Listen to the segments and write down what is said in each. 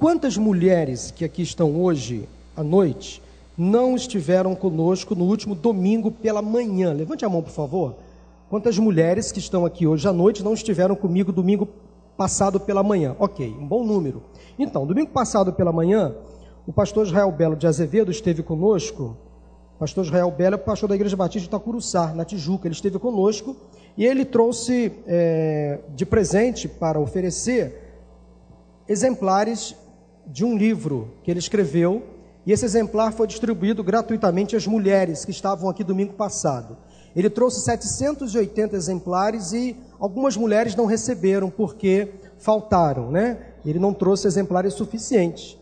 Quantas mulheres que aqui estão hoje à noite não estiveram conosco no último domingo pela manhã? Levante a mão, por favor. Quantas mulheres que estão aqui hoje à noite não estiveram comigo domingo passado pela manhã? Ok, um bom número. Então, domingo passado pela manhã, o pastor Israel Belo de Azevedo esteve conosco. O pastor Israel Belo é pastor da Igreja Batista de Itacuruçá, na Tijuca. Ele esteve conosco e ele trouxe é, de presente para oferecer exemplares de um livro que ele escreveu. E esse exemplar foi distribuído gratuitamente às mulheres que estavam aqui domingo passado. Ele trouxe 780 exemplares e algumas mulheres não receberam porque faltaram, né? Ele não trouxe exemplares suficientes.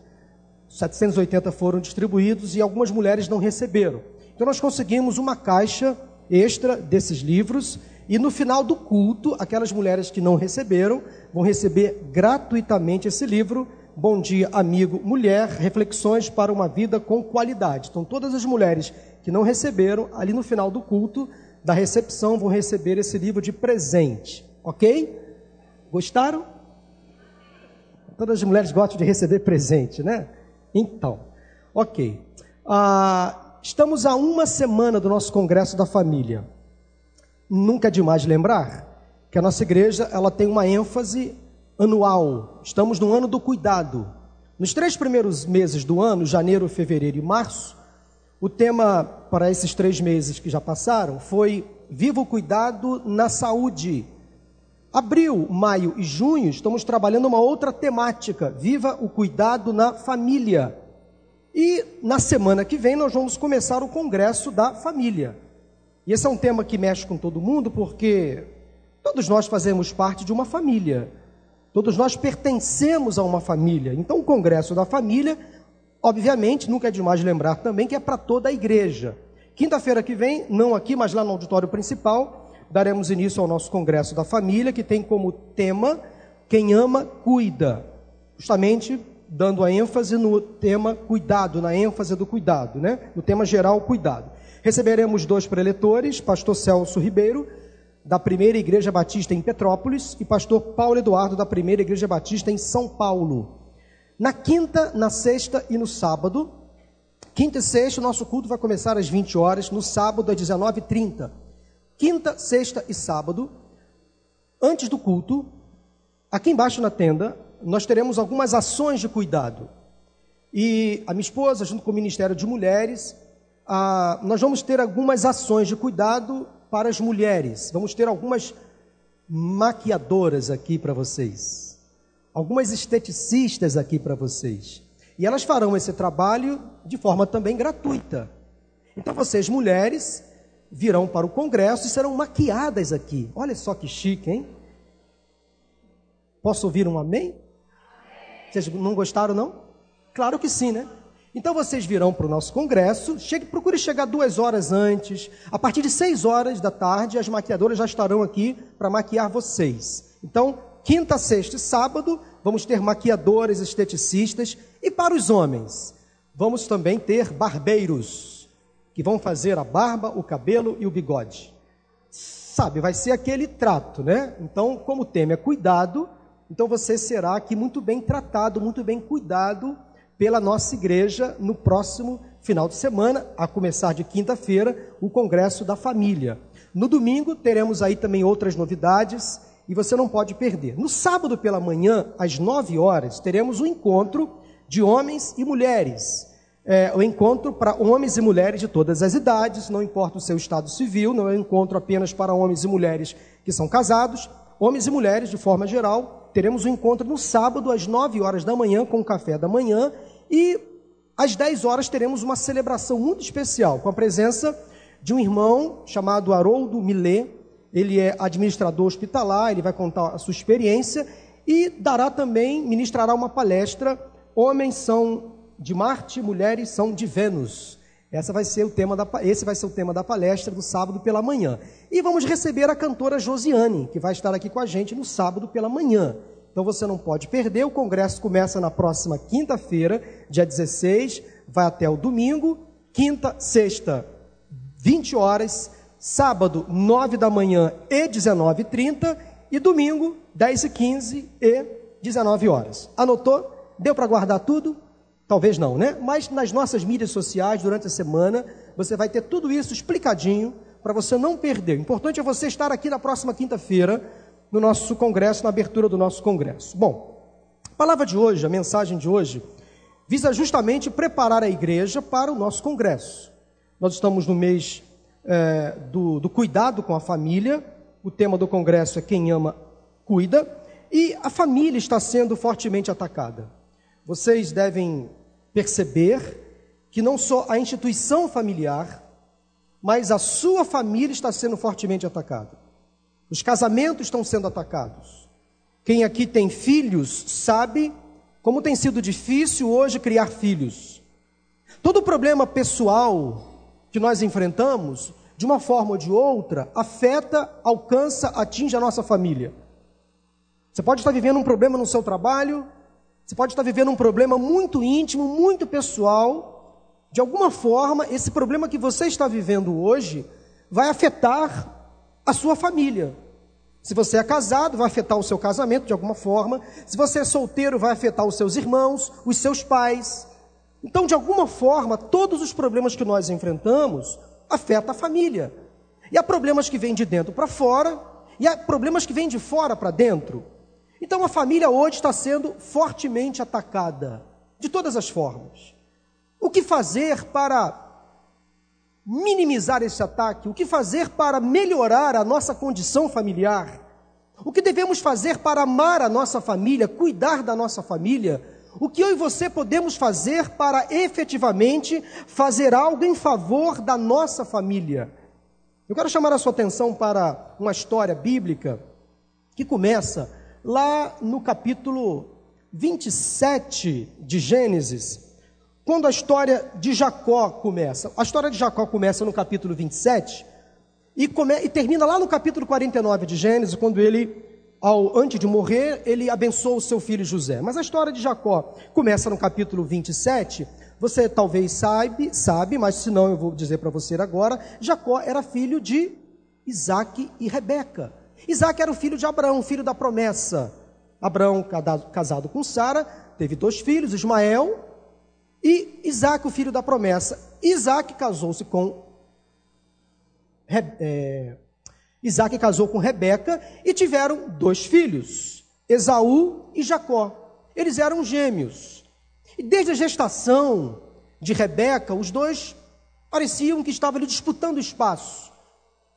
780 foram distribuídos e algumas mulheres não receberam. Então nós conseguimos uma caixa extra desses livros e no final do culto, aquelas mulheres que não receberam vão receber gratuitamente esse livro. Bom dia, amigo, mulher, reflexões para uma vida com qualidade. Então todas as mulheres que não receberam, ali no final do culto, da recepção, vão receber esse livro de presente. Ok? Gostaram? Todas as mulheres gostam de receber presente, né? Então, ok. Ah, estamos a uma semana do nosso Congresso da Família. Nunca é demais lembrar que a nossa igreja ela tem uma ênfase anual. Estamos no ano do cuidado. Nos três primeiros meses do ano, janeiro, fevereiro e março, o tema para esses três meses que já passaram foi Viva o Cuidado na Saúde. Abril, maio e junho estamos trabalhando uma outra temática, Viva o Cuidado na Família. E na semana que vem nós vamos começar o Congresso da Família. E esse é um tema que mexe com todo mundo porque todos nós fazemos parte de uma família. Todos nós pertencemos a uma família. Então o Congresso da Família Obviamente, nunca é demais lembrar também que é para toda a igreja. Quinta-feira que vem, não aqui, mas lá no auditório principal, daremos início ao nosso Congresso da Família, que tem como tema Quem ama, cuida. Justamente dando a ênfase no tema cuidado, na ênfase do cuidado, né? No tema geral, cuidado. Receberemos dois preletores, pastor Celso Ribeiro, da Primeira Igreja Batista em Petrópolis, e pastor Paulo Eduardo, da Primeira Igreja Batista em São Paulo. Na quinta, na sexta e no sábado, quinta e sexta, o nosso culto vai começar às 20 horas, no sábado às 19h30. Quinta, sexta e sábado, antes do culto, aqui embaixo na tenda, nós teremos algumas ações de cuidado. E a minha esposa, junto com o Ministério de Mulheres, ah, nós vamos ter algumas ações de cuidado para as mulheres. Vamos ter algumas maquiadoras aqui para vocês algumas esteticistas aqui para vocês. E elas farão esse trabalho de forma também gratuita. Então vocês, mulheres, virão para o congresso e serão maquiadas aqui. Olha só que chique, hein? Posso ouvir um amém? Vocês não gostaram, não? Claro que sim, né? Então vocês virão para o nosso congresso, chegue, procure chegar duas horas antes. A partir de seis horas da tarde, as maquiadoras já estarão aqui para maquiar vocês. Então, quinta, sexta e sábado, vamos ter maquiadores, esteticistas, e para os homens, vamos também ter barbeiros, que vão fazer a barba, o cabelo e o bigode. Sabe, vai ser aquele trato, né? Então, como o tema é cuidado, então você será aqui muito bem tratado, muito bem cuidado pela nossa igreja no próximo final de semana, a começar de quinta-feira, o Congresso da Família. No domingo teremos aí também outras novidades e você não pode perder. No sábado pela manhã, às 9 horas, teremos um encontro de homens e mulheres. É, o encontro para homens e mulheres de todas as idades, não importa o seu estado civil, não é um encontro apenas para homens e mulheres que são casados, homens e mulheres de forma geral. Teremos um encontro no sábado às 9 horas da manhã com o café da manhã e às 10 horas teremos uma celebração muito especial com a presença de um irmão chamado Haroldo Millet, ele é administrador hospitalar, ele vai contar a sua experiência e dará também, ministrará uma palestra. Homens são de Marte, mulheres são de Vênus. Essa vai ser o tema da, esse vai ser o tema da palestra do sábado pela manhã. E vamos receber a cantora Josiane, que vai estar aqui com a gente no sábado pela manhã. Então você não pode perder. O congresso começa na próxima quinta-feira, dia 16, vai até o domingo. Quinta, sexta, 20 horas sábado, 9 da manhã e 19h30, e domingo, 10 e 15 e 19 horas. Anotou? Deu para guardar tudo? Talvez não, né? Mas nas nossas mídias sociais, durante a semana, você vai ter tudo isso explicadinho para você não perder. O importante é você estar aqui na próxima quinta-feira, no nosso congresso, na abertura do nosso congresso. Bom, a palavra de hoje, a mensagem de hoje, visa justamente preparar a igreja para o nosso congresso. Nós estamos no mês é, do, do cuidado com a família, o tema do congresso é Quem Ama, Cuida, e a família está sendo fortemente atacada. Vocês devem perceber que não só a instituição familiar, mas a sua família está sendo fortemente atacada. Os casamentos estão sendo atacados. Quem aqui tem filhos sabe como tem sido difícil hoje criar filhos. Todo problema pessoal que nós enfrentamos, de uma forma ou de outra, afeta, alcança, atinge a nossa família. Você pode estar vivendo um problema no seu trabalho, você pode estar vivendo um problema muito íntimo, muito pessoal. De alguma forma, esse problema que você está vivendo hoje vai afetar a sua família. Se você é casado, vai afetar o seu casamento de alguma forma. Se você é solteiro, vai afetar os seus irmãos, os seus pais. Então, de alguma forma, todos os problemas que nós enfrentamos afetam a família. E há problemas que vêm de dentro para fora, e há problemas que vêm de fora para dentro. Então, a família hoje está sendo fortemente atacada, de todas as formas. O que fazer para minimizar esse ataque? O que fazer para melhorar a nossa condição familiar? O que devemos fazer para amar a nossa família, cuidar da nossa família? O que eu e você podemos fazer para efetivamente fazer algo em favor da nossa família? Eu quero chamar a sua atenção para uma história bíblica que começa lá no capítulo 27 de Gênesis, quando a história de Jacó começa. A história de Jacó começa no capítulo 27 e, come, e termina lá no capítulo 49 de Gênesis, quando ele, ao, antes de morrer, ele abençoa o seu filho José. Mas a história de Jacó começa no capítulo 27. Você talvez sabe, sabe, mas se não eu vou dizer para você agora. Jacó era filho de Isaac e Rebeca. Isaac era o filho de Abraão, filho da promessa. Abraão, casado com Sara, teve dois filhos, Ismael e Isaac, o filho da promessa. Isaac casou-se com. É, Isaac casou com Rebeca e tiveram dois filhos, Esaú e Jacó. Eles eram gêmeos. E desde a gestação de Rebeca, os dois pareciam que estavam ali disputando espaço.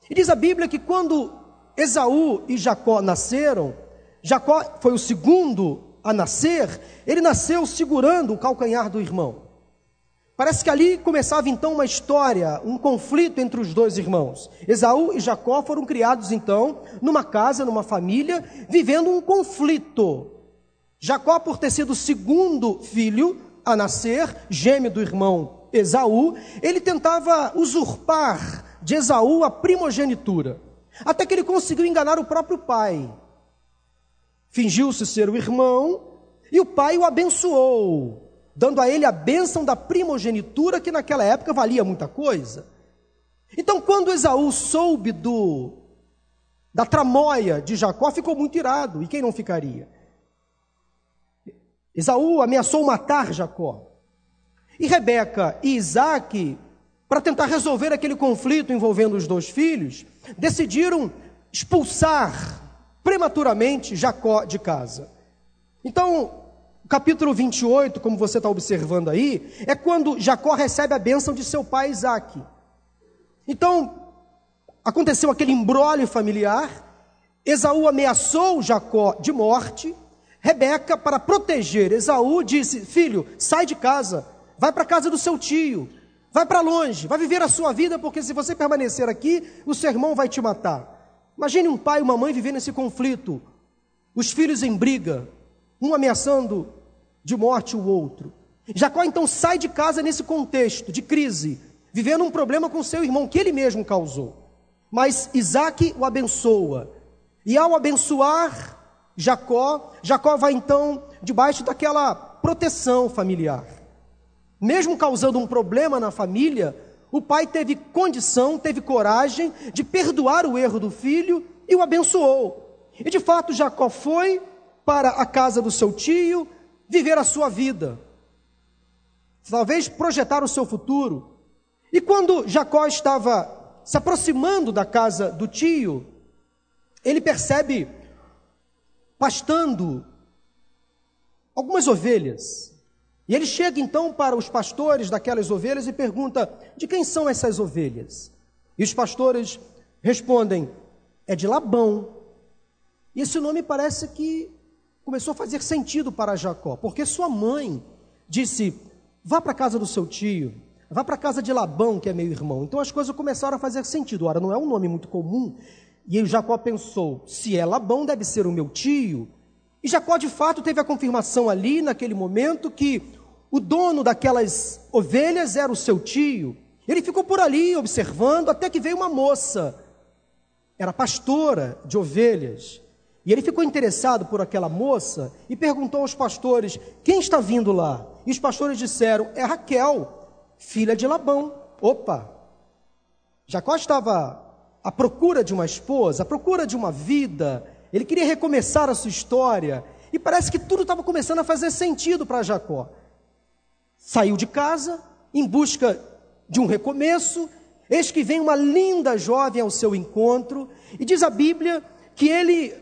E diz a Bíblia que quando Esaú e Jacó nasceram, Jacó foi o segundo a nascer, ele nasceu segurando o calcanhar do irmão. Parece que ali começava então uma história, um conflito entre os dois irmãos. Esaú e Jacó foram criados então numa casa, numa família, vivendo um conflito. Jacó, por ter sido o segundo filho a nascer, gêmeo do irmão Esaú, ele tentava usurpar de Esaú a primogenitura, até que ele conseguiu enganar o próprio pai fingiu-se ser o irmão, e o pai o abençoou, dando a ele a bênção da primogenitura, que naquela época valia muita coisa. Então, quando Esaú soube do da tramóia de Jacó, ficou muito irado, e quem não ficaria? Esaú ameaçou matar Jacó. E Rebeca e Isaac, para tentar resolver aquele conflito envolvendo os dois filhos, decidiram expulsar prematuramente Jacó de casa. Então, o capítulo 28, como você está observando aí, é quando Jacó recebe a bênção de seu pai Isaac. Então, aconteceu aquele embrólio familiar, Esaú ameaçou Jacó de morte, Rebeca, para proteger Esaú, disse: Filho, sai de casa, vai para a casa do seu tio, vai para longe, vai viver a sua vida, porque se você permanecer aqui, o seu irmão vai te matar. Imagine um pai e uma mãe vivendo esse conflito, os filhos em briga, um ameaçando de morte o outro. Jacó então sai de casa nesse contexto de crise, vivendo um problema com seu irmão que ele mesmo causou. Mas Isaac o abençoa, e ao abençoar Jacó, Jacó vai então debaixo daquela proteção familiar. Mesmo causando um problema na família, o pai teve condição, teve coragem de perdoar o erro do filho e o abençoou. E de fato, Jacó foi para a casa do seu tio, viver a sua vida, talvez projetar o seu futuro. E quando Jacó estava se aproximando da casa do tio, ele percebe pastando algumas ovelhas. E ele chega então para os pastores daquelas ovelhas e pergunta: de quem são essas ovelhas? E os pastores respondem: é de Labão. E esse nome parece que começou a fazer sentido para Jacó, porque sua mãe disse: vá para a casa do seu tio, vá para a casa de Labão, que é meu irmão. Então as coisas começaram a fazer sentido. Ora, não é um nome muito comum. E Jacó pensou: se é Labão, deve ser o meu tio. E Jacó, de fato, teve a confirmação ali, naquele momento, que o dono daquelas ovelhas era o seu tio. Ele ficou por ali observando até que veio uma moça, era pastora de ovelhas. E ele ficou interessado por aquela moça e perguntou aos pastores: Quem está vindo lá? E os pastores disseram: É Raquel, filha de Labão. Opa! Jacó estava à procura de uma esposa, à procura de uma vida, ele queria recomeçar a sua história, e parece que tudo estava começando a fazer sentido para Jacó. Saiu de casa em busca de um recomeço, eis que vem uma linda jovem ao seu encontro, e diz a Bíblia que ele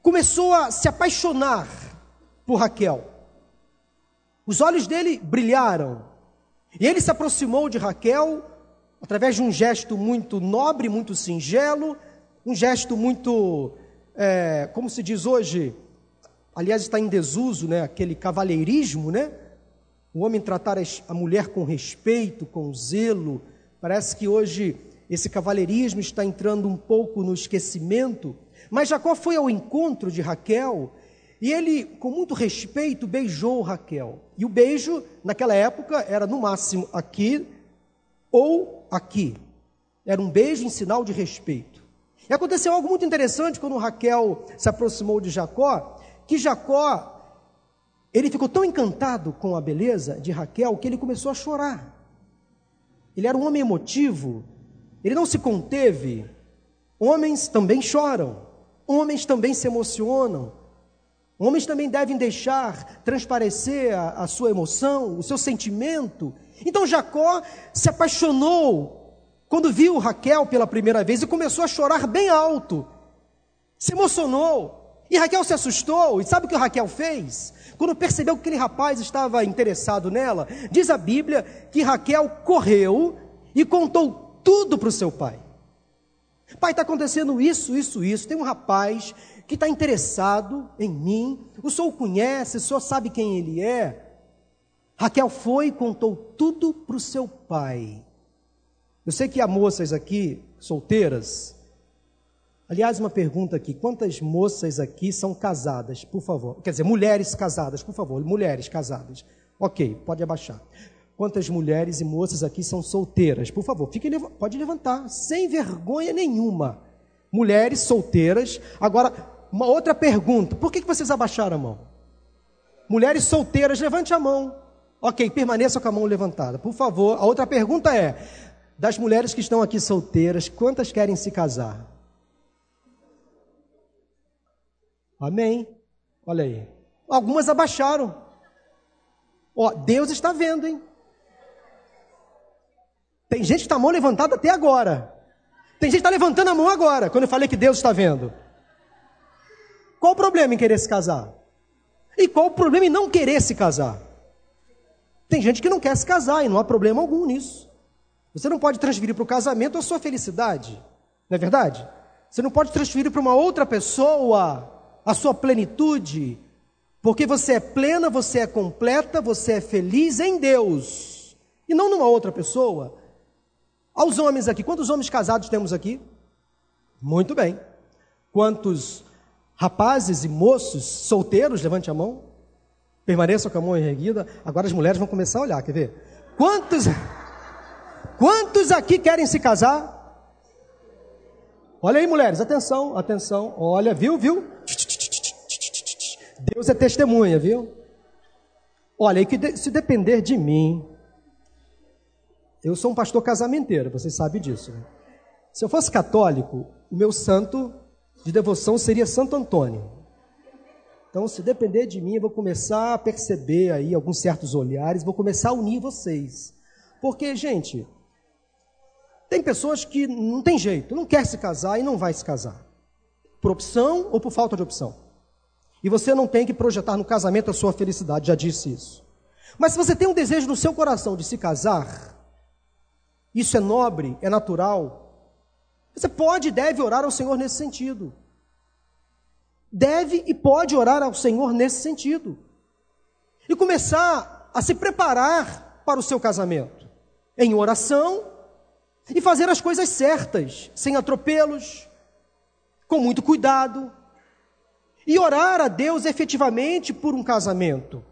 começou a se apaixonar por Raquel. Os olhos dele brilharam, e ele se aproximou de Raquel através de um gesto muito nobre, muito singelo, um gesto muito é, como se diz hoje, aliás está em desuso, né, aquele cavalheirismo, né? O homem tratar a mulher com respeito, com zelo. Parece que hoje esse cavalheirismo está entrando um pouco no esquecimento. Mas Jacó foi ao encontro de Raquel e ele, com muito respeito, beijou Raquel. E o beijo, naquela época, era no máximo aqui ou aqui. Era um beijo em sinal de respeito. E aconteceu algo muito interessante quando Raquel se aproximou de Jacó, que Jacó, ele ficou tão encantado com a beleza de Raquel que ele começou a chorar. Ele era um homem emotivo, ele não se conteve. Homens também choram, homens também se emocionam, homens também devem deixar transparecer a, a sua emoção, o seu sentimento. Então Jacó se apaixonou quando viu Raquel pela primeira vez e começou a chorar bem alto, se emocionou. E Raquel se assustou, e sabe o que Raquel fez? Quando percebeu que aquele rapaz estava interessado nela, diz a Bíblia que Raquel correu e contou tudo para o seu pai. Pai, está acontecendo isso, isso, isso. Tem um rapaz que está interessado em mim. O senhor o conhece, o senhor sabe quem ele é. Raquel foi e contou tudo para o seu pai. Eu sei que há moças aqui, solteiras. Aliás, uma pergunta aqui: quantas moças aqui são casadas, por favor? Quer dizer, mulheres casadas, por favor, mulheres casadas. Ok, pode abaixar. Quantas mulheres e moças aqui são solteiras? Por favor, fique, pode levantar, sem vergonha nenhuma. Mulheres solteiras. Agora, uma outra pergunta: por que vocês abaixaram a mão? Mulheres solteiras, levante a mão. Ok, permaneça com a mão levantada. Por favor, a outra pergunta é: das mulheres que estão aqui solteiras, quantas querem se casar? Amém. Olha aí. Algumas abaixaram. Ó, Deus está vendo, hein? Tem gente que está a mão levantada até agora. Tem gente que está levantando a mão agora, quando eu falei que Deus está vendo. Qual o problema em querer se casar? E qual o problema em não querer se casar? Tem gente que não quer se casar e não há problema algum nisso. Você não pode transferir para o casamento a sua felicidade, não é verdade? Você não pode transferir para uma outra pessoa a sua plenitude, porque você é plena, você é completa, você é feliz em Deus e não numa outra pessoa. Aos homens aqui, quantos homens casados temos aqui? Muito bem. Quantos rapazes e moços solteiros, levante a mão. Permaneçam com a mão erguida. Agora as mulheres vão começar a olhar, quer ver? Quantos Quantos aqui querem se casar? Olha aí, mulheres, atenção, atenção. Olha, viu, viu? Deus é testemunha, viu? Olha, e que se depender de mim, eu sou um pastor casamenteiro, vocês sabem disso. Né? Se eu fosse católico, o meu santo de devoção seria Santo Antônio. Então, se depender de mim, eu vou começar a perceber aí alguns certos olhares, vou começar a unir vocês. Porque, gente, tem pessoas que não tem jeito, não quer se casar e não vai se casar. Por opção ou por falta de opção. E você não tem que projetar no casamento a sua felicidade, já disse isso. Mas se você tem um desejo no seu coração de se casar, isso é nobre, é natural, você pode e deve orar ao Senhor nesse sentido. Deve e pode orar ao Senhor nesse sentido. E começar a se preparar para o seu casamento. Em oração e fazer as coisas certas, sem atropelos, com muito cuidado. E orar a Deus efetivamente por um casamento.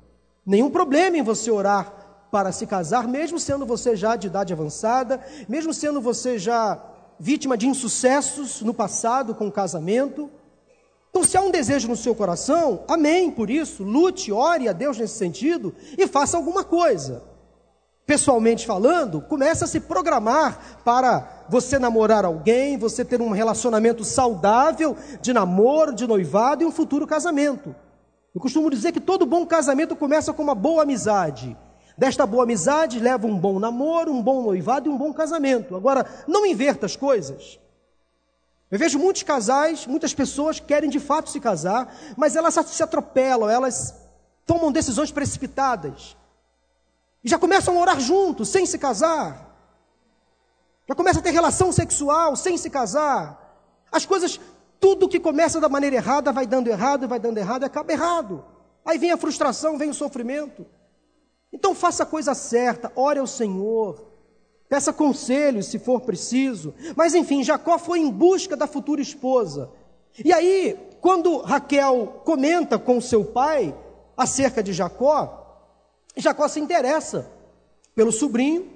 Nenhum problema em você orar para se casar, mesmo sendo você já de idade avançada, mesmo sendo você já vítima de insucessos no passado com o casamento. Então, se há um desejo no seu coração, amém por isso, lute, ore a Deus nesse sentido e faça alguma coisa. Pessoalmente falando, comece a se programar para você namorar alguém, você ter um relacionamento saudável de namoro, de noivado e um futuro casamento. Eu costumo dizer que todo bom casamento começa com uma boa amizade. Desta boa amizade leva um bom namoro, um bom noivado e um bom casamento. Agora, não inverta as coisas. Eu vejo muitos casais, muitas pessoas querem de fato se casar, mas elas se atropelam, elas tomam decisões precipitadas. E já começam a orar juntos, sem se casar. Já começam a ter relação sexual sem se casar. As coisas tudo que começa da maneira errada vai dando errado, vai dando errado e acaba errado. Aí vem a frustração, vem o sofrimento. Então faça a coisa certa, ore ao Senhor, peça conselhos se for preciso. Mas enfim, Jacó foi em busca da futura esposa. E aí, quando Raquel comenta com seu pai acerca de Jacó, Jacó se interessa pelo sobrinho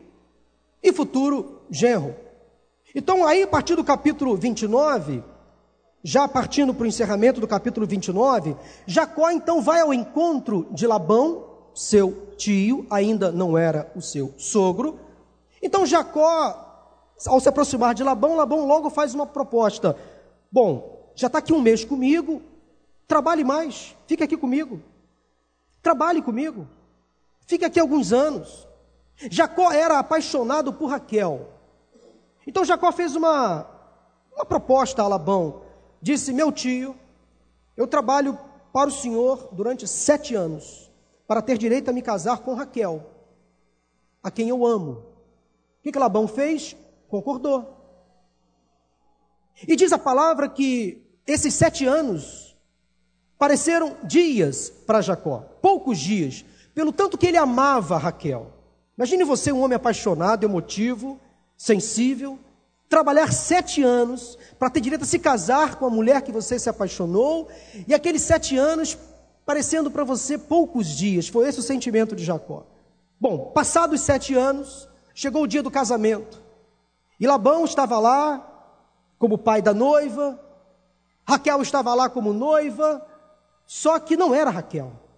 e futuro genro. Então, aí, a partir do capítulo 29, já partindo para o encerramento do capítulo 29, Jacó então vai ao encontro de Labão, seu tio, ainda não era o seu sogro. Então Jacó, ao se aproximar de Labão, Labão logo faz uma proposta: Bom, já está aqui um mês comigo, trabalhe mais, fique aqui comigo. Trabalhe comigo, fique aqui alguns anos. Jacó era apaixonado por Raquel. Então Jacó fez uma, uma proposta a Labão disse: Meu tio, eu trabalho para o senhor durante sete anos, para ter direito a me casar com Raquel, a quem eu amo. O que, que Labão fez? Concordou. E diz a palavra que esses sete anos pareceram dias para Jacó, poucos dias, pelo tanto que ele amava Raquel. Imagine você, um homem apaixonado, emotivo, sensível, trabalhar sete anos para ter direito a se casar com a mulher que você se apaixonou, e aqueles sete anos parecendo para você poucos dias. Foi esse o sentimento de Jacó. Bom, passados sete anos, chegou o dia do casamento. E Labão estava lá como pai da noiva, Raquel estava lá como noiva, só que não era Raquel.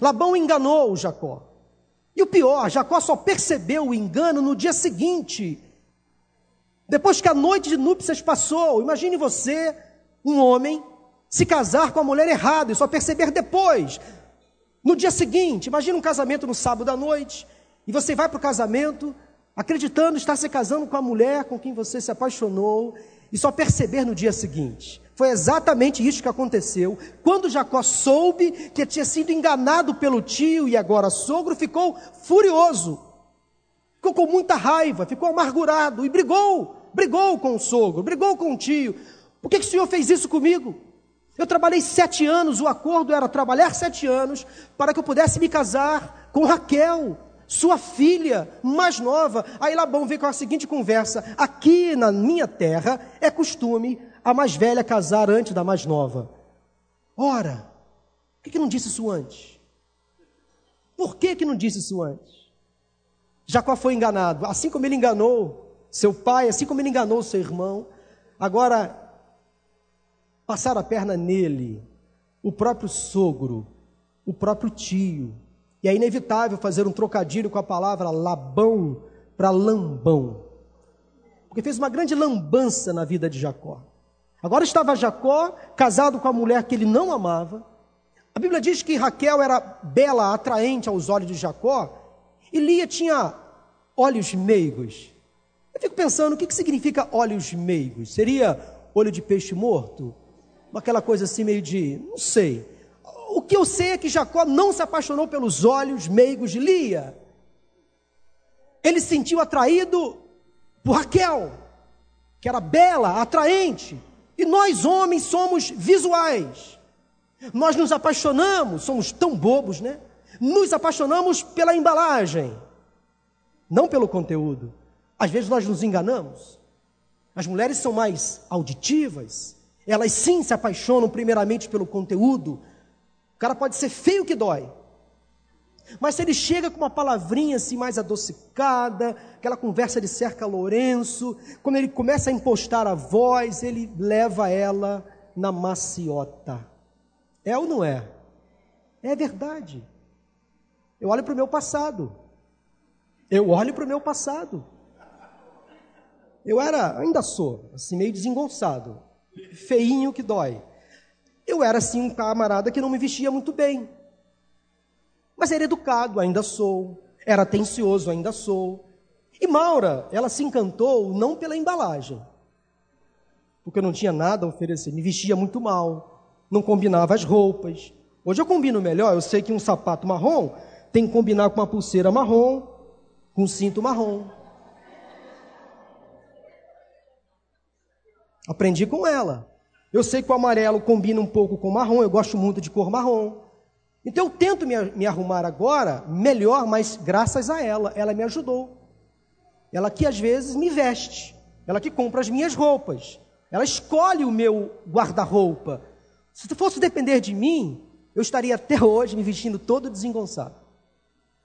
Labão enganou Jacó. E o pior, Jacó só percebeu o engano no dia seguinte, depois que a noite de núpcias passou, imagine você, um homem, se casar com a mulher errada e só perceber depois. No dia seguinte, imagine um casamento no sábado à noite, e você vai para o casamento acreditando estar se casando com a mulher com quem você se apaixonou, e só perceber no dia seguinte. Foi exatamente isso que aconteceu. Quando Jacó soube que tinha sido enganado pelo tio e agora sogro, ficou furioso. Ficou com muita raiva, ficou amargurado e brigou brigou com o sogro, brigou com o tio. Por que, que o senhor fez isso comigo? Eu trabalhei sete anos, o acordo era trabalhar sete anos para que eu pudesse me casar com Raquel, sua filha mais nova. Aí Labão veio com a seguinte conversa: aqui na minha terra é costume a mais velha casar antes da mais nova. Ora, por que, que não disse isso antes? Por que, que não disse isso antes? Jacó foi enganado, assim como ele enganou seu pai, assim como ele enganou seu irmão, agora passar a perna nele, o próprio sogro, o próprio tio. E é inevitável fazer um trocadilho com a palavra Labão para Lambão. Porque fez uma grande lambança na vida de Jacó. Agora estava Jacó casado com a mulher que ele não amava, A Bíblia diz que Raquel era bela, atraente aos olhos de Jacó, e Lia tinha olhos meigos. Eu fico pensando, o que, que significa olhos meigos? Seria olho de peixe morto? Aquela coisa assim meio de, não sei. O que eu sei é que Jacó não se apaixonou pelos olhos meigos de Lia. Ele se sentiu atraído por Raquel, que era bela, atraente. E nós homens somos visuais. Nós nos apaixonamos, somos tão bobos, né? Nos apaixonamos pela embalagem, não pelo conteúdo. Às vezes nós nos enganamos. As mulheres são mais auditivas, elas sim se apaixonam primeiramente pelo conteúdo. O cara pode ser feio que dói, mas se ele chega com uma palavrinha assim mais adocicada, aquela conversa de cerca Lourenço, quando ele começa a impostar a voz, ele leva ela na maciota. É ou não é? É verdade. Eu olho para o meu passado. Eu olho para o meu passado. Eu era, ainda sou, assim, meio desengonçado, feinho que dói. Eu era, assim, um camarada que não me vestia muito bem. Mas era educado, ainda sou. Era atencioso, ainda sou. E Maura, ela se encantou não pela embalagem, porque eu não tinha nada a oferecer, me vestia muito mal, não combinava as roupas. Hoje eu combino melhor, eu sei que um sapato marrom tem que combinar com uma pulseira marrom, com um cinto marrom. Aprendi com ela. Eu sei que o amarelo combina um pouco com o marrom, eu gosto muito de cor marrom. Então eu tento me, me arrumar agora melhor, mas graças a ela, ela me ajudou. Ela que às vezes me veste, ela que compra as minhas roupas, ela escolhe o meu guarda-roupa. Se fosse depender de mim, eu estaria até hoje me vestindo todo desengonçado,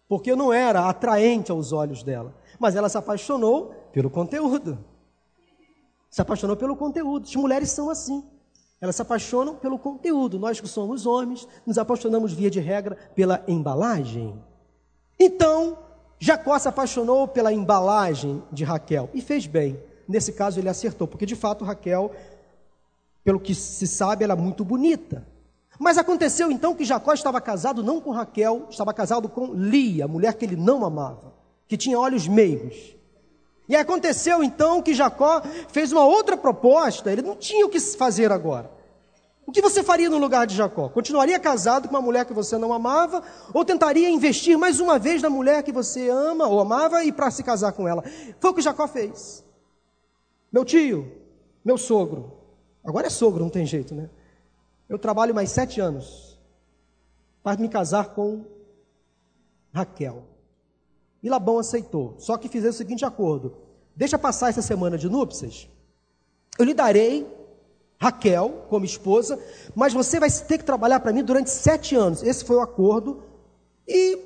porque eu não era atraente aos olhos dela. Mas ela se apaixonou pelo conteúdo. Se apaixonou pelo conteúdo. As mulheres são assim. Elas se apaixonam pelo conteúdo. Nós que somos homens, nos apaixonamos, via de regra, pela embalagem. Então, Jacó se apaixonou pela embalagem de Raquel e fez bem. Nesse caso, ele acertou, porque de fato Raquel, pelo que se sabe, ela é muito bonita. Mas aconteceu então que Jacó estava casado não com Raquel, estava casado com Lia, mulher que ele não amava, que tinha olhos meigos. E aconteceu então que Jacó fez uma outra proposta, ele não tinha o que fazer agora. O que você faria no lugar de Jacó? Continuaria casado com uma mulher que você não amava? Ou tentaria investir mais uma vez na mulher que você ama ou amava e para se casar com ela? Foi o que Jacó fez. Meu tio, meu sogro, agora é sogro, não tem jeito, né? Eu trabalho mais sete anos para me casar com Raquel. E Labão aceitou. Só que fizeram o seguinte acordo: deixa passar essa semana de núpcias, eu lhe darei Raquel como esposa, mas você vai ter que trabalhar para mim durante sete anos. Esse foi o acordo. E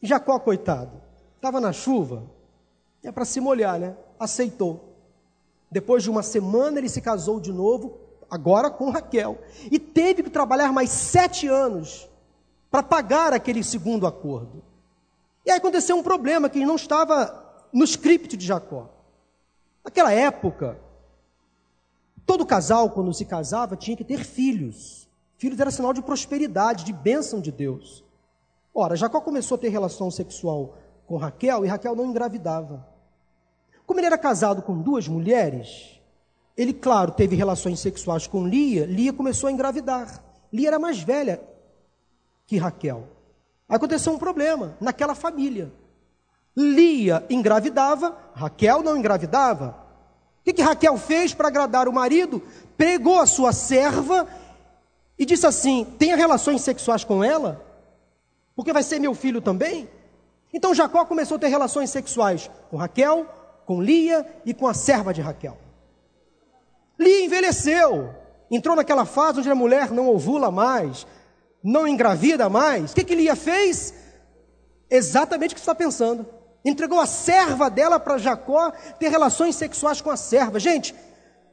Jacó, coitado, estava na chuva, é para se molhar, né? Aceitou. Depois de uma semana, ele se casou de novo, agora com Raquel. E teve que trabalhar mais sete anos para pagar aquele segundo acordo. E aí aconteceu um problema que não estava no script de Jacó. Naquela época, todo casal, quando se casava, tinha que ter filhos. Filhos era sinal de prosperidade, de bênção de Deus. Ora, Jacó começou a ter relação sexual com Raquel e Raquel não engravidava. Como ele era casado com duas mulheres, ele, claro, teve relações sexuais com Lia, Lia começou a engravidar. Lia era mais velha que Raquel. Aconteceu um problema naquela família. Lia engravidava, Raquel não engravidava. O que, que Raquel fez para agradar o marido? Pregou a sua serva e disse assim: tenha relações sexuais com ela, porque vai ser meu filho também. Então Jacó começou a ter relações sexuais com Raquel, com Lia e com a serva de Raquel. Lia envelheceu, entrou naquela fase onde a mulher não ovula mais, não engravida mais, o que, que Lia fez? Exatamente o que você está pensando. Entregou a serva dela para Jacó ter relações sexuais com a serva. Gente,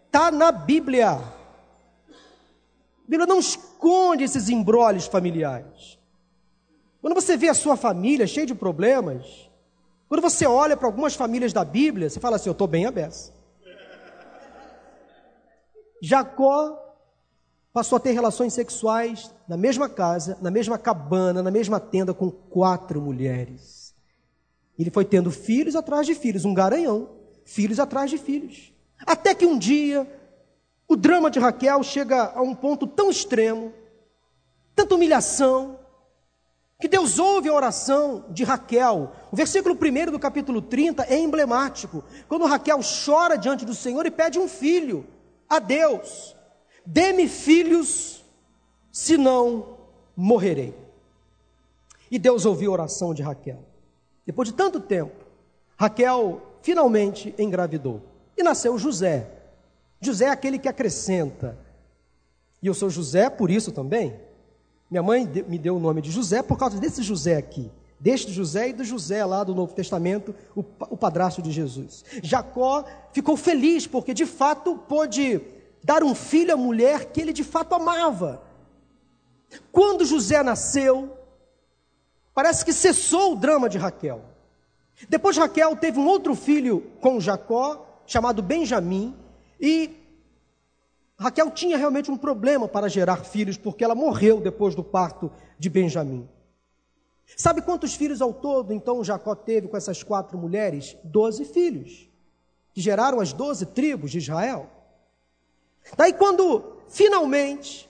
está na Bíblia. A Bíblia não esconde esses embroles familiares. Quando você vê a sua família cheia de problemas, quando você olha para algumas famílias da Bíblia, você fala assim: Eu estou bem aberto. Jacó passou a ter relações sexuais na mesma casa, na mesma cabana, na mesma tenda com quatro mulheres. Ele foi tendo filhos atrás de filhos, um garanhão, filhos atrás de filhos. Até que um dia, o drama de Raquel chega a um ponto tão extremo, tanta humilhação, que Deus ouve a oração de Raquel. O versículo 1 do capítulo 30 é emblemático. Quando Raquel chora diante do Senhor e pede um filho a Deus: Dê-me filhos, senão morrerei. E Deus ouviu a oração de Raquel. Depois de tanto tempo, Raquel finalmente engravidou. E nasceu José. José é aquele que acrescenta. E eu sou José por isso também. Minha mãe me deu o nome de José por causa desse José aqui. Deste José e do José lá do Novo Testamento, o, o padrasto de Jesus. Jacó ficou feliz porque de fato pôde dar um filho à mulher que ele de fato amava. Quando José nasceu, parece que cessou o drama de Raquel. Depois Raquel teve um outro filho com Jacó, chamado Benjamim, e Raquel tinha realmente um problema para gerar filhos, porque ela morreu depois do parto de Benjamim. Sabe quantos filhos ao todo, então, Jacó teve com essas quatro mulheres? Doze filhos, que geraram as doze tribos de Israel. Daí, quando finalmente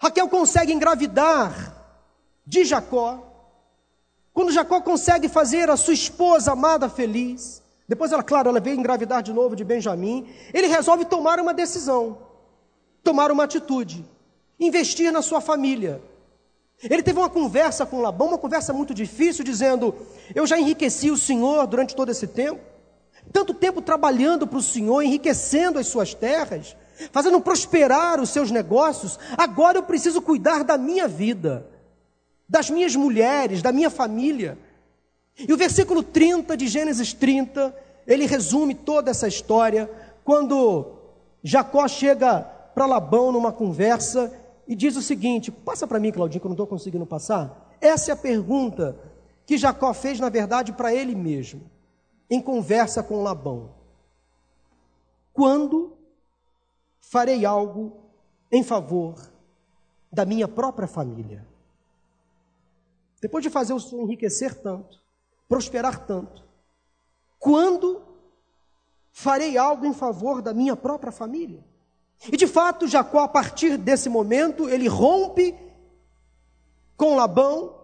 Raquel consegue engravidar de Jacó, quando Jacó consegue fazer a sua esposa amada feliz, depois ela, claro, ela veio engravidar de novo de Benjamim, ele resolve tomar uma decisão tomar uma atitude, investir na sua família. Ele teve uma conversa com Labão, uma conversa muito difícil, dizendo: Eu já enriqueci o Senhor durante todo esse tempo, tanto tempo trabalhando para o Senhor, enriquecendo as suas terras, fazendo prosperar os seus negócios, agora eu preciso cuidar da minha vida, das minhas mulheres, da minha família. E o versículo 30 de Gênesis 30, ele resume toda essa história, quando Jacó chega para Labão numa conversa e diz o seguinte: passa para mim, Claudinho, que eu não estou conseguindo passar. Essa é a pergunta que Jacó fez, na verdade, para ele mesmo, em conversa com Labão: Quando farei algo em favor da minha própria família? Depois de fazer o Senhor enriquecer tanto, prosperar tanto, quando farei algo em favor da minha própria família? E de fato, Jacó, a partir desse momento, ele rompe com Labão.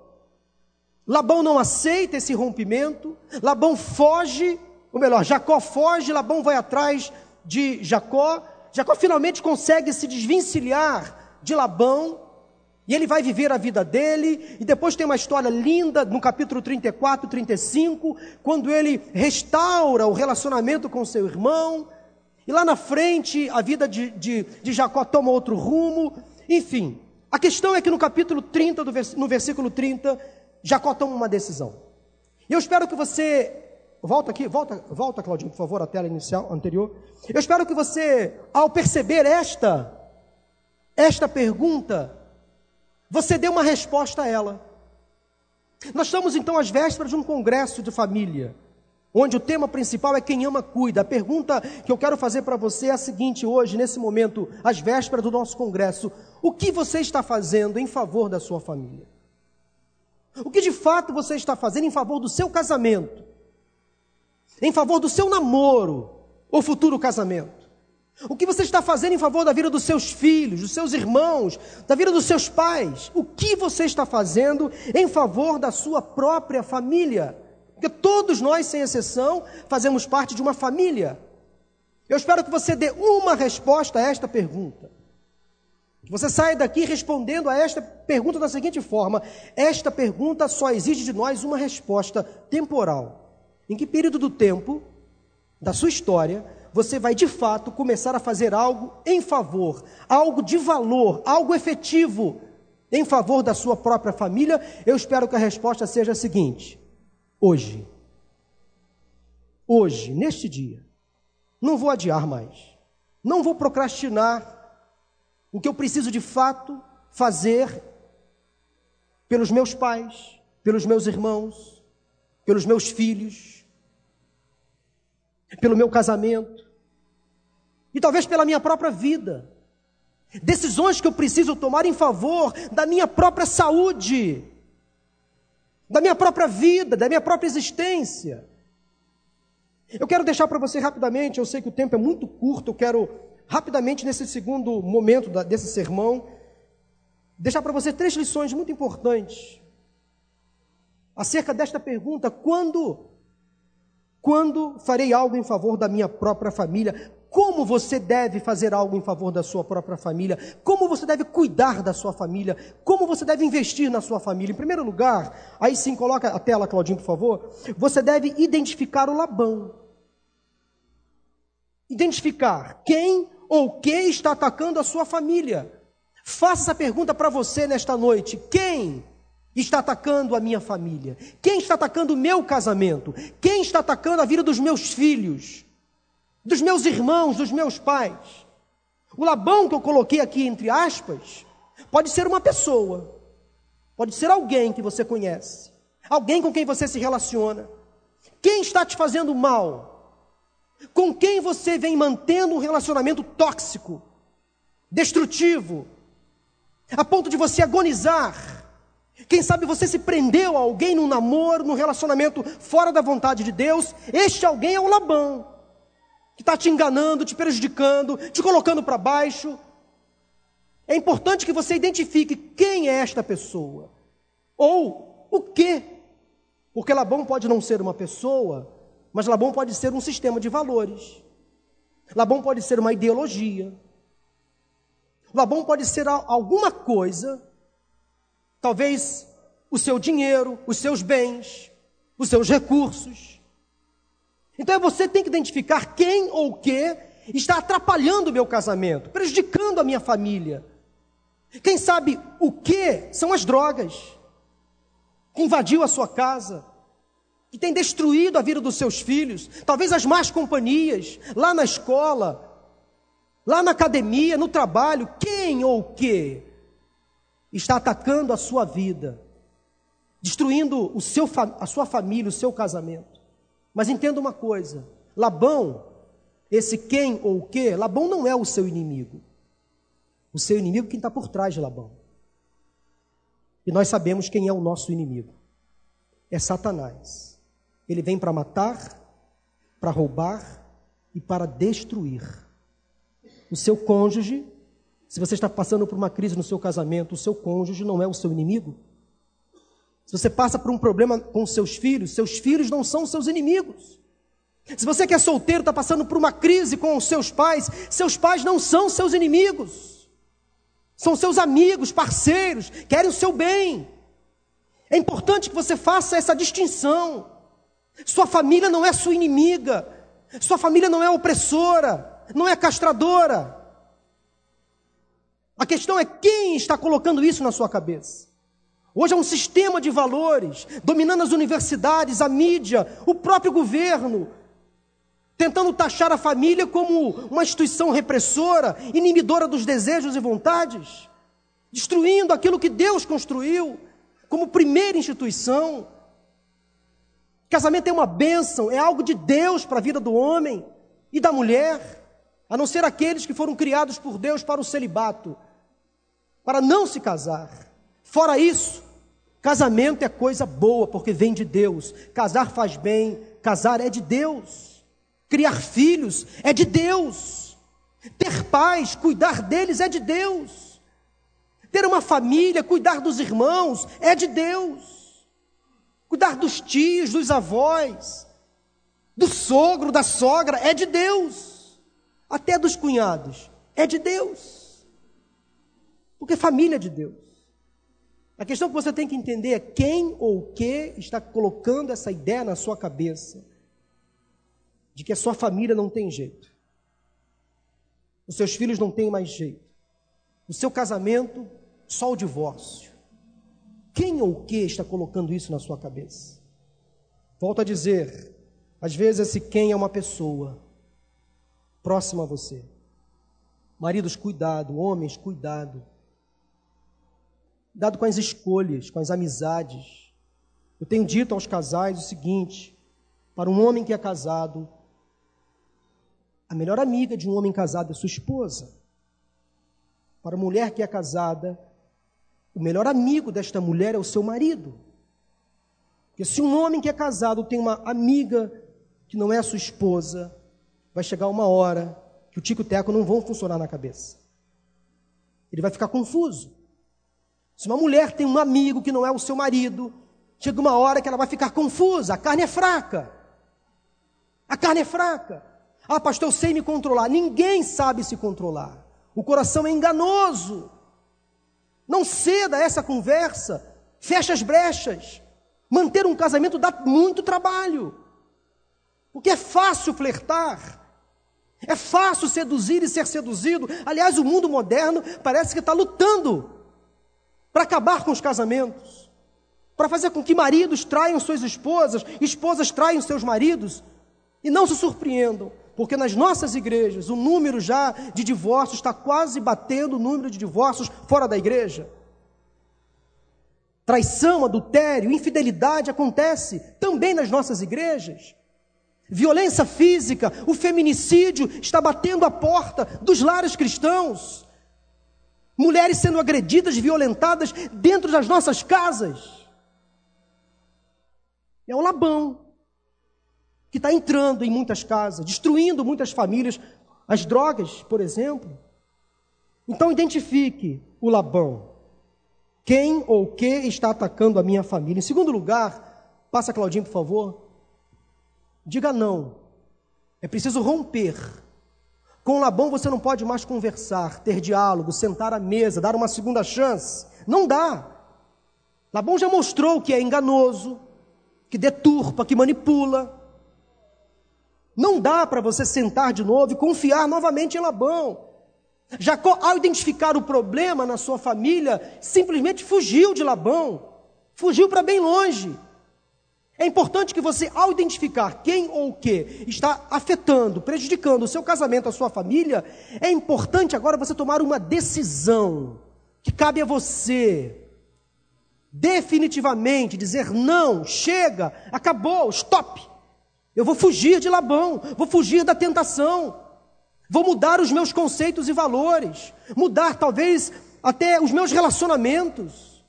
Labão não aceita esse rompimento. Labão foge, ou melhor, Jacó foge, Labão vai atrás de Jacó. Jacó finalmente consegue se desvencilhar de Labão. E ele vai viver a vida dele, e depois tem uma história linda no capítulo 34, 35, quando ele restaura o relacionamento com seu irmão, e lá na frente, a vida de, de, de Jacó toma outro rumo. Enfim, a questão é que no capítulo 30, do no versículo 30, Jacó toma uma decisão. E eu espero que você. Volta aqui, volta, volta, Claudinho, por favor, a tela inicial, anterior. Eu espero que você, ao perceber esta, esta pergunta, você dê uma resposta a ela. Nós estamos então às vésperas de um congresso de família onde o tema principal é quem ama cuida. A pergunta que eu quero fazer para você é a seguinte hoje, nesse momento, às vésperas do nosso congresso: o que você está fazendo em favor da sua família? O que de fato você está fazendo em favor do seu casamento? Em favor do seu namoro ou futuro casamento? O que você está fazendo em favor da vida dos seus filhos, dos seus irmãos, da vida dos seus pais? O que você está fazendo em favor da sua própria família? Porque todos nós, sem exceção, fazemos parte de uma família. Eu espero que você dê uma resposta a esta pergunta. Que você saia daqui respondendo a esta pergunta da seguinte forma: esta pergunta só exige de nós uma resposta temporal. Em que período do tempo da sua história você vai de fato começar a fazer algo em favor, algo de valor, algo efetivo em favor da sua própria família? Eu espero que a resposta seja a seguinte: hoje. Hoje, neste dia. Não vou adiar mais. Não vou procrastinar o que eu preciso de fato fazer pelos meus pais, pelos meus irmãos, pelos meus filhos, pelo meu casamento e talvez pela minha própria vida. Decisões que eu preciso tomar em favor da minha própria saúde, da minha própria vida, da minha própria existência. Eu quero deixar para você rapidamente, eu sei que o tempo é muito curto, eu quero rapidamente, nesse segundo momento desse sermão, deixar para você três lições muito importantes acerca desta pergunta: quando? Quando farei algo em favor da minha própria família? Como você deve fazer algo em favor da sua própria família? Como você deve cuidar da sua família? Como você deve investir na sua família? Em primeiro lugar, aí sim, coloca a tela, Claudinho, por favor. Você deve identificar o Labão. Identificar quem ou o que está atacando a sua família. Faça essa pergunta para você nesta noite: quem está atacando a minha família? Quem está atacando o meu casamento? Quem está atacando a vida dos meus filhos? Dos meus irmãos, dos meus pais? O Labão que eu coloquei aqui entre aspas, pode ser uma pessoa, pode ser alguém que você conhece, alguém com quem você se relaciona. Quem está te fazendo mal? Com quem você vem mantendo um relacionamento tóxico, destrutivo, a ponto de você agonizar. Quem sabe você se prendeu a alguém num namoro, num relacionamento fora da vontade de Deus. Este alguém é o Labão, que está te enganando, te prejudicando, te colocando para baixo. É importante que você identifique quem é esta pessoa, ou o que. Porque Labão pode não ser uma pessoa, mas Labão pode ser um sistema de valores. Labão pode ser uma ideologia. Labão pode ser alguma coisa, talvez o seu dinheiro, os seus bens, os seus recursos. Então você tem que identificar quem ou o que está atrapalhando o meu casamento, prejudicando a minha família. Quem sabe o que são as drogas que invadiu a sua casa, que tem destruído a vida dos seus filhos, talvez as más companhias, lá na escola, lá na academia, no trabalho, quem ou o que está atacando a sua vida, destruindo o seu, a sua família, o seu casamento. Mas entenda uma coisa: Labão, esse quem ou o que, Labão não é o seu inimigo. O seu inimigo é quem está por trás de Labão. E nós sabemos quem é o nosso inimigo: é Satanás. Ele vem para matar, para roubar e para destruir o seu cônjuge, se você está passando por uma crise no seu casamento, o seu cônjuge não é o seu inimigo. Se você passa por um problema com seus filhos, seus filhos não são seus inimigos. Se você que é solteiro está passando por uma crise com os seus pais, seus pais não são seus inimigos. São seus amigos, parceiros, querem o seu bem. É importante que você faça essa distinção. Sua família não é sua inimiga. Sua família não é opressora não é castradora. A questão é quem está colocando isso na sua cabeça. Hoje é um sistema de valores dominando as universidades, a mídia, o próprio governo, tentando taxar a família como uma instituição repressora, inibidora dos desejos e vontades, destruindo aquilo que Deus construiu como primeira instituição. Casamento é uma bênção, é algo de Deus para a vida do homem e da mulher a não ser aqueles que foram criados por Deus para o celibato, para não se casar. Fora isso, casamento é coisa boa, porque vem de Deus. Casar faz bem, casar é de Deus. Criar filhos é de Deus. Ter pais, cuidar deles é de Deus. Ter uma família, cuidar dos irmãos é de Deus. Cuidar dos tios, dos avós, do sogro, da sogra é de Deus até dos cunhados, é de Deus. Porque família é de Deus. A questão que você tem que entender é quem ou o que está colocando essa ideia na sua cabeça de que a sua família não tem jeito. Os seus filhos não têm mais jeito. O seu casamento, só o divórcio. Quem ou o que está colocando isso na sua cabeça? Volto a dizer, às vezes esse quem é uma pessoa, próximo a você. Maridos, cuidado. Homens, cuidado. Cuidado com as escolhas, com as amizades. Eu tenho dito aos casais o seguinte: para um homem que é casado, a melhor amiga de um homem casado é sua esposa. para a mulher que é casada, o melhor amigo desta mulher é o seu marido. Porque se um homem que é casado tem uma amiga que não é sua esposa, vai chegar uma hora que o tico-teco não vão funcionar na cabeça. Ele vai ficar confuso. Se uma mulher tem um amigo que não é o seu marido, chega uma hora que ela vai ficar confusa, a carne é fraca. A carne é fraca. Ah, pastor, eu sei me controlar. Ninguém sabe se controlar. O coração é enganoso. Não ceda a essa conversa. Fecha as brechas. Manter um casamento dá muito trabalho. Porque é fácil flertar. É fácil seduzir e ser seduzido. Aliás, o mundo moderno parece que está lutando para acabar com os casamentos, para fazer com que maridos traiam suas esposas, esposas traiam seus maridos. E não se surpreendam, porque nas nossas igrejas o número já de divórcios está quase batendo o número de divórcios fora da igreja. Traição, adultério, infidelidade acontece também nas nossas igrejas. Violência física, o feminicídio está batendo a porta dos lares cristãos. Mulheres sendo agredidas, violentadas dentro das nossas casas. É o Labão que está entrando em muitas casas, destruindo muitas famílias, as drogas, por exemplo. Então identifique o Labão. Quem ou que está atacando a minha família? Em segundo lugar, passa Claudinho, por favor. Diga não. É preciso romper. Com Labão você não pode mais conversar, ter diálogo, sentar à mesa, dar uma segunda chance. Não dá. Labão já mostrou que é enganoso, que deturpa, que manipula. Não dá para você sentar de novo e confiar novamente em Labão. Jacó, ao identificar o problema na sua família, simplesmente fugiu de Labão, fugiu para bem longe. É importante que você, ao identificar quem ou o que está afetando, prejudicando o seu casamento, a sua família, é importante agora você tomar uma decisão que cabe a você. Definitivamente dizer não, chega, acabou, stop. Eu vou fugir de Labão, vou fugir da tentação, vou mudar os meus conceitos e valores, mudar talvez até os meus relacionamentos,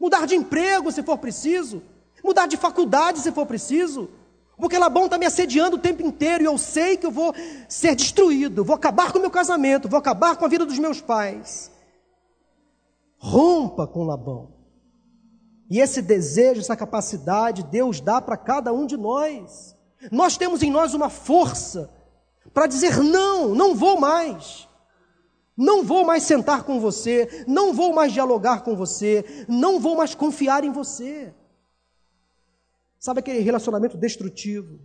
mudar de emprego se for preciso mudar de faculdade se for preciso, porque Labão está me assediando o tempo inteiro e eu sei que eu vou ser destruído, vou acabar com o meu casamento, vou acabar com a vida dos meus pais. Rompa com Labão. E esse desejo, essa capacidade, Deus dá para cada um de nós. Nós temos em nós uma força para dizer: não, não vou mais. Não vou mais sentar com você, não vou mais dialogar com você, não vou mais confiar em você. Sabe aquele relacionamento destrutivo?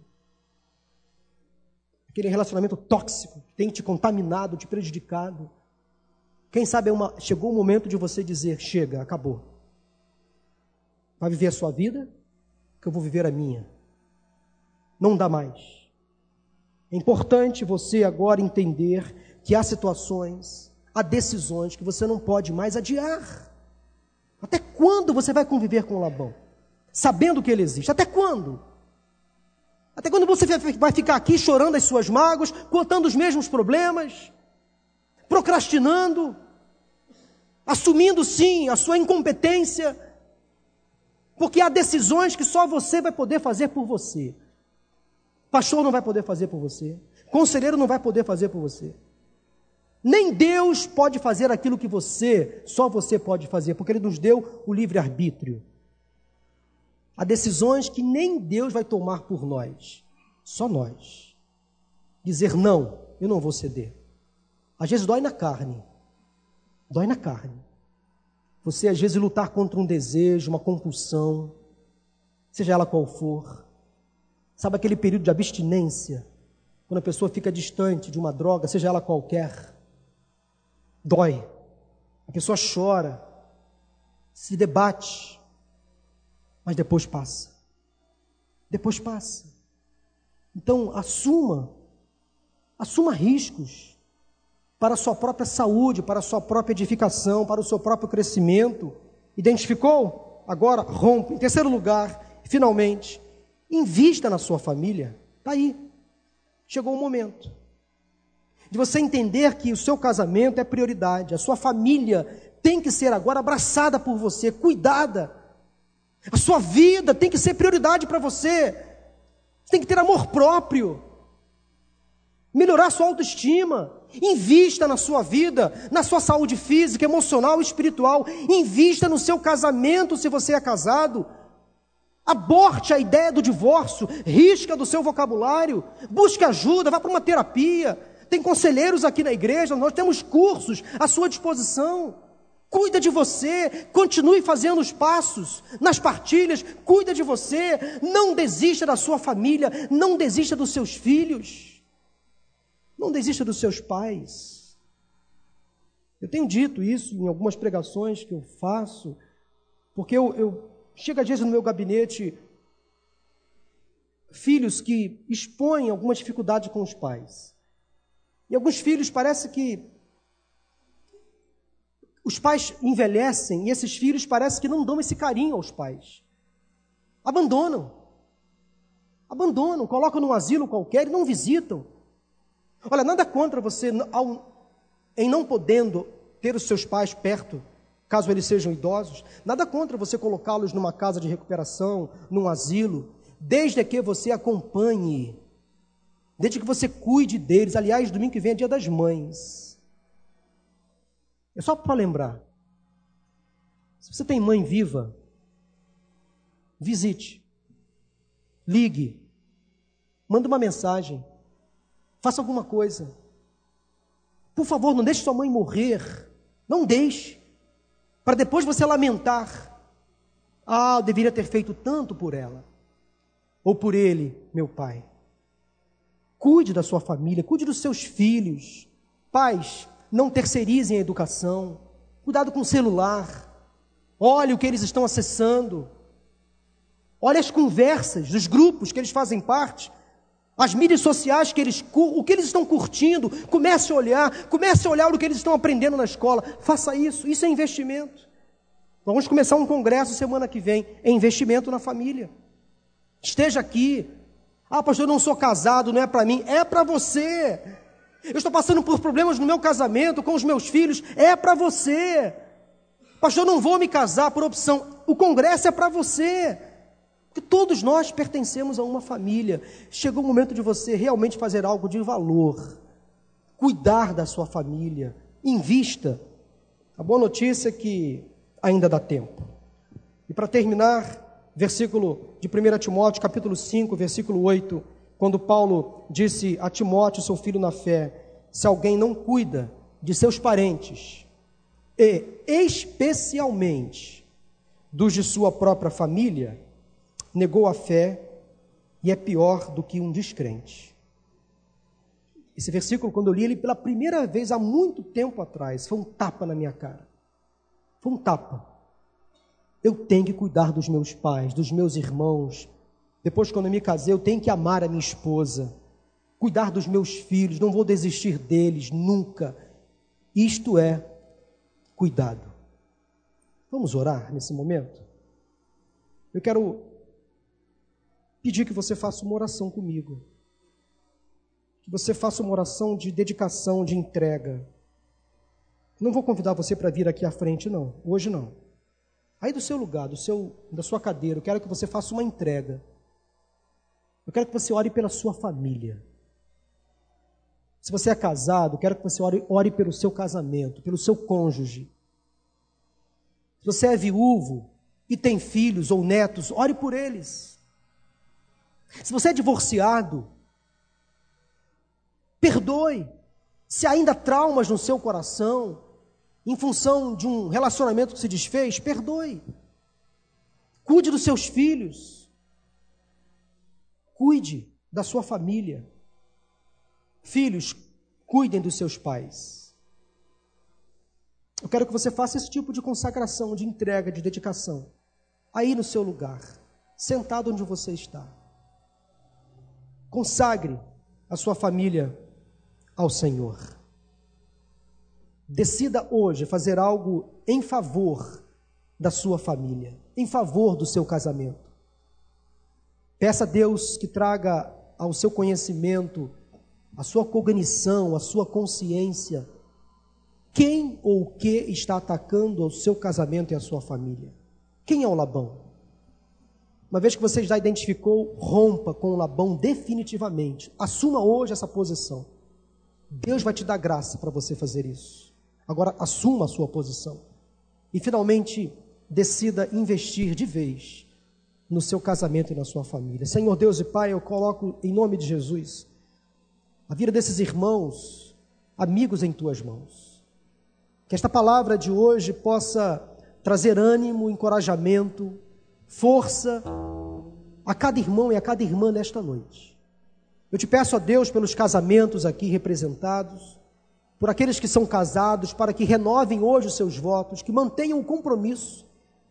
Aquele relacionamento tóxico que tem te contaminado, te prejudicado. Quem sabe é uma, chegou o momento de você dizer: chega, acabou. Vai viver a sua vida, que eu vou viver a minha. Não dá mais. É importante você agora entender que há situações, há decisões que você não pode mais adiar. Até quando você vai conviver com o Labão? Sabendo que ele existe. Até quando? Até quando você vai ficar aqui chorando as suas mágoas, contando os mesmos problemas, procrastinando, assumindo sim a sua incompetência, porque há decisões que só você vai poder fazer por você. Pastor não vai poder fazer por você, conselheiro não vai poder fazer por você. Nem Deus pode fazer aquilo que você, só você pode fazer, porque Ele nos deu o livre-arbítrio. Há decisões que nem Deus vai tomar por nós, só nós. Dizer não, eu não vou ceder. Às vezes dói na carne, dói na carne. Você às vezes lutar contra um desejo, uma compulsão, seja ela qual for. Sabe aquele período de abstinência, quando a pessoa fica distante de uma droga, seja ela qualquer? Dói. A pessoa chora, se debate, mas depois passa. Depois passa. Então, assuma, assuma riscos para a sua própria saúde, para a sua própria edificação, para o seu próprio crescimento. Identificou? Agora rompe. Em terceiro lugar, finalmente, invista na sua família. Está aí. Chegou o momento. de você entender que o seu casamento é prioridade, a sua família tem que ser agora abraçada por você, cuidada. A sua vida tem que ser prioridade para você. Você tem que ter amor próprio. Melhorar sua autoestima. Invista na sua vida, na sua saúde física, emocional e espiritual. Invista no seu casamento se você é casado. Aborte a ideia do divórcio, risca do seu vocabulário, busque ajuda, vá para uma terapia. Tem conselheiros aqui na igreja, nós temos cursos à sua disposição. Cuida de você, continue fazendo os passos nas partilhas, cuida de você, não desista da sua família, não desista dos seus filhos, não desista dos seus pais. Eu tenho dito isso em algumas pregações que eu faço, porque eu, eu chego às vezes no meu gabinete filhos que expõem alguma dificuldade com os pais. E alguns filhos parece que os pais envelhecem e esses filhos parece que não dão esse carinho aos pais. Abandonam. Abandonam, colocam num asilo qualquer e não visitam. Olha, nada contra você ao, em não podendo ter os seus pais perto, caso eles sejam idosos. Nada contra você colocá-los numa casa de recuperação, num asilo, desde que você acompanhe, desde que você cuide deles. Aliás, domingo que vem é dia das mães. É só para lembrar. Se você tem mãe viva, visite, ligue, manda uma mensagem, faça alguma coisa. Por favor, não deixe sua mãe morrer. Não deixe. Para depois você lamentar. Ah, eu deveria ter feito tanto por ela. Ou por ele, meu pai. Cuide da sua família, cuide dos seus filhos. Pais, não terceirizem a educação. Cuidado com o celular. Olhe o que eles estão acessando. Olhe as conversas dos grupos que eles fazem parte. As mídias sociais que eles, o que eles estão curtindo, comece a olhar, comece a olhar o que eles estão aprendendo na escola. Faça isso, isso é investimento. Vamos começar um congresso semana que vem, é investimento na família. Esteja aqui. Ah, pastor, eu não sou casado, não é para mim, é para você. Eu estou passando por problemas no meu casamento, com os meus filhos. É para você. Pastor, eu não vou me casar por opção. O congresso é para você. Porque todos nós pertencemos a uma família. Chegou o momento de você realmente fazer algo de valor. Cuidar da sua família. Invista. A boa notícia é que ainda dá tempo. E para terminar, versículo de 1 Timóteo, capítulo 5, versículo 8 quando Paulo disse a Timóteo, seu filho na fé, se alguém não cuida de seus parentes, e especialmente dos de sua própria família, negou a fé e é pior do que um descrente. Esse versículo, quando eu li ele pela primeira vez há muito tempo atrás, foi um tapa na minha cara. Foi um tapa. Eu tenho que cuidar dos meus pais, dos meus irmãos, depois, quando eu me casei, eu tenho que amar a minha esposa, cuidar dos meus filhos, não vou desistir deles nunca. Isto é cuidado. Vamos orar nesse momento? Eu quero pedir que você faça uma oração comigo. Que você faça uma oração de dedicação, de entrega. Não vou convidar você para vir aqui à frente, não. Hoje não. Aí do seu lugar, do seu, da sua cadeira, eu quero que você faça uma entrega. Eu quero que você ore pela sua família. Se você é casado, quero que você ore, ore pelo seu casamento, pelo seu cônjuge. Se você é viúvo e tem filhos ou netos, ore por eles. Se você é divorciado, perdoe. Se ainda há traumas no seu coração, em função de um relacionamento que se desfez, perdoe. Cuide dos seus filhos. Cuide da sua família. Filhos, cuidem dos seus pais. Eu quero que você faça esse tipo de consagração, de entrega, de dedicação. Aí no seu lugar, sentado onde você está. Consagre a sua família ao Senhor. Decida hoje fazer algo em favor da sua família, em favor do seu casamento. Peça a Deus que traga ao seu conhecimento a sua cognição, a sua consciência. Quem ou o que está atacando o seu casamento e a sua família? Quem é o Labão? Uma vez que você já identificou, rompa com o Labão definitivamente. Assuma hoje essa posição. Deus vai te dar graça para você fazer isso. Agora, assuma a sua posição. E finalmente, decida investir de vez no seu casamento e na sua família. Senhor Deus e Pai, eu coloco em nome de Jesus a vida desses irmãos, amigos em tuas mãos. Que esta palavra de hoje possa trazer ânimo, encorajamento, força a cada irmão e a cada irmã nesta noite. Eu te peço a Deus pelos casamentos aqui representados, por aqueles que são casados, para que renovem hoje os seus votos, que mantenham o compromisso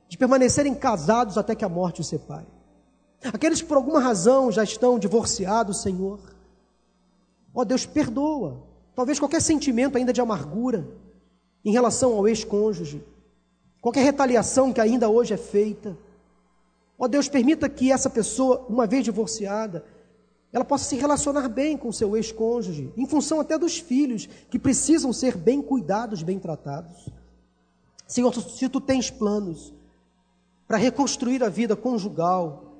de permanecerem casados até que a morte os separe. Aqueles que por alguma razão já estão divorciados, Senhor, ó Deus, perdoa. Talvez qualquer sentimento ainda de amargura em relação ao ex-cônjuge, qualquer retaliação que ainda hoje é feita. Ó Deus, permita que essa pessoa, uma vez divorciada, ela possa se relacionar bem com seu ex-cônjuge, em função até dos filhos, que precisam ser bem cuidados, bem tratados. Senhor, se tu tens planos para reconstruir a vida conjugal,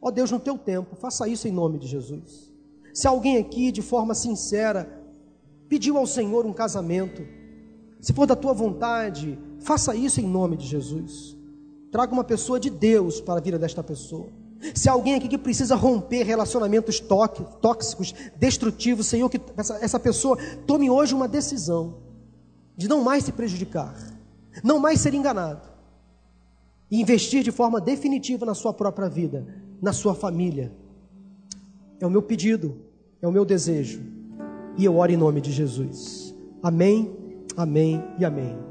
ó Deus, no teu tempo, faça isso em nome de Jesus. Se alguém aqui, de forma sincera, pediu ao Senhor um casamento, se for da tua vontade, faça isso em nome de Jesus. Traga uma pessoa de Deus para a vida desta pessoa. Se alguém aqui que precisa romper relacionamentos tóxicos, destrutivos, Senhor, que essa, essa pessoa tome hoje uma decisão de não mais se prejudicar, não mais ser enganado, e investir de forma definitiva na sua própria vida, na sua família. É o meu pedido, é o meu desejo, e eu oro em nome de Jesus. Amém, amém e amém.